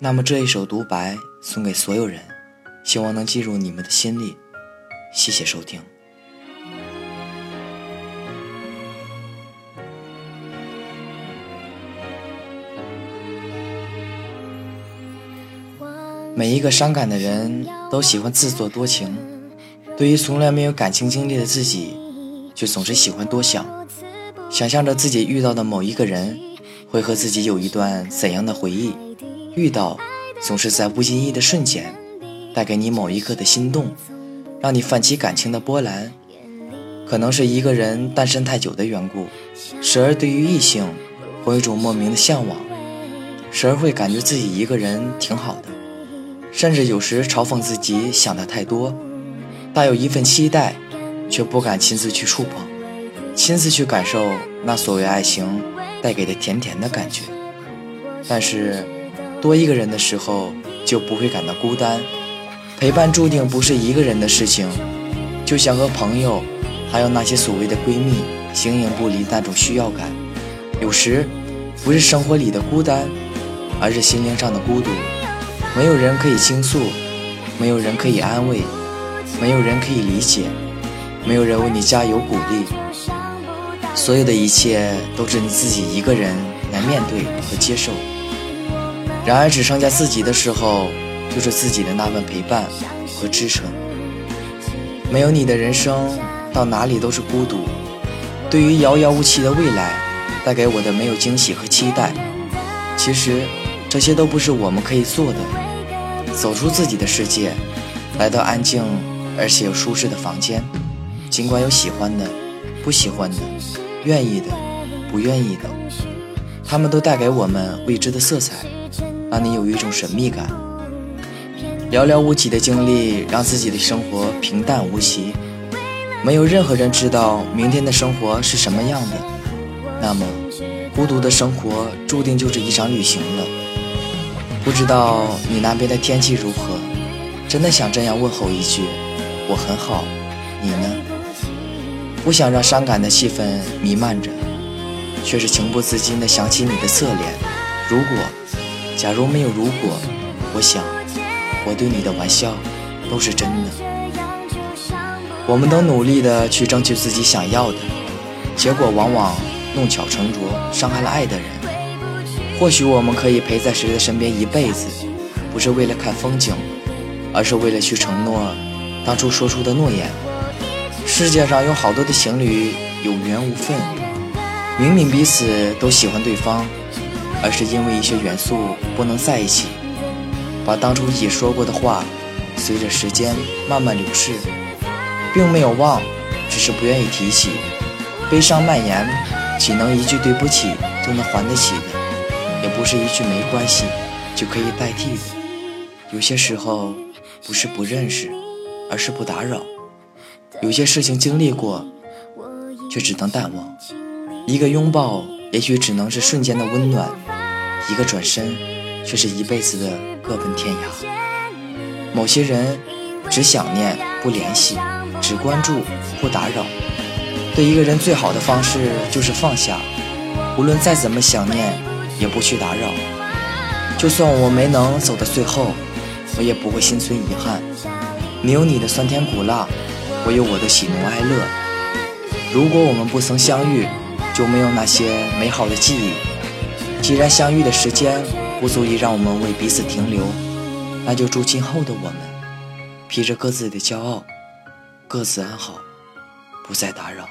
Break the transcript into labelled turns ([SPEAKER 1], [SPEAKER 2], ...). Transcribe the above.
[SPEAKER 1] 那么这一首独白送给所有人，希望能进入你们的心里。谢谢收听。每一个伤感的人都喜欢自作多情，对于从来没有感情经历的自己，却总是喜欢多想，想象着自己遇到的某一个人会和自己有一段怎样的回忆，遇到总是在不经意的瞬间，带给你某一刻的心动，让你泛起感情的波澜。可能是一个人单身太久的缘故，时而对于异性会有一种莫名的向往，时而会感觉自己一个人挺好的。甚至有时嘲讽自己想的太多，大有一份期待，却不敢亲自去触碰，亲自去感受那所谓爱情带给的甜甜的感觉。但是，多一个人的时候就不会感到孤单，陪伴注定不是一个人的事情，就像和朋友，还有那些所谓的闺蜜形影不离那种需要感。有时，不是生活里的孤单，而是心灵上的孤独。没有人可以倾诉，没有人可以安慰，没有人可以理解，没有人为你加油鼓励。所有的一切都是你自己一个人来面对和接受。然而，只剩下自己的时候，就是自己的那份陪伴和支撑。没有你的人生，到哪里都是孤独。对于遥遥无期的未来，带给我的没有惊喜和期待。其实。这些都不是我们可以做的。走出自己的世界，来到安静而且又舒适的房间，尽管有喜欢的、不喜欢的、愿意的、不愿意的，他们都带给我们未知的色彩，让你有一种神秘感。寥寥无几的经历，让自己的生活平淡无奇，没有任何人知道明天的生活是什么样的。那么，孤独的生活注定就是一场旅行了。不知道你那边的天气如何？真的想这样问候一句：我很好，你呢？不想让伤感的气氛弥漫着，却是情不自禁地想起你的侧脸。如果，假如没有如果，我想，我对你的玩笑都是真的。我们都努力的去争取自己想要的，结果往往弄巧成拙，伤害了爱的人。或许我们可以陪在谁的身边一辈子，不是为了看风景，而是为了去承诺当初说出的诺言。世界上有好多的情侣有缘无分，明明彼此都喜欢对方，而是因为一些元素不能在一起。把当初一起说过的话，随着时间慢慢流逝，并没有忘，只是不愿意提起。悲伤蔓延，岂能一句对不起就能还得起的？也不是一句没关系就可以代替的。有些时候不是不认识，而是不打扰。有些事情经历过，却只能淡忘。一个拥抱也许只能是瞬间的温暖，一个转身却是一辈子的各奔天涯。某些人只想念不联系，只关注不打扰。对一个人最好的方式就是放下，无论再怎么想念。也不去打扰，就算我没能走到最后，我也不会心存遗憾。你有你的酸甜苦辣，我有我的喜怒哀乐。如果我们不曾相遇，就没有那些美好的记忆。既然相遇的时间不足以让我们为彼此停留，那就祝今后的我们，披着各自的骄傲，各自安好，不再打扰。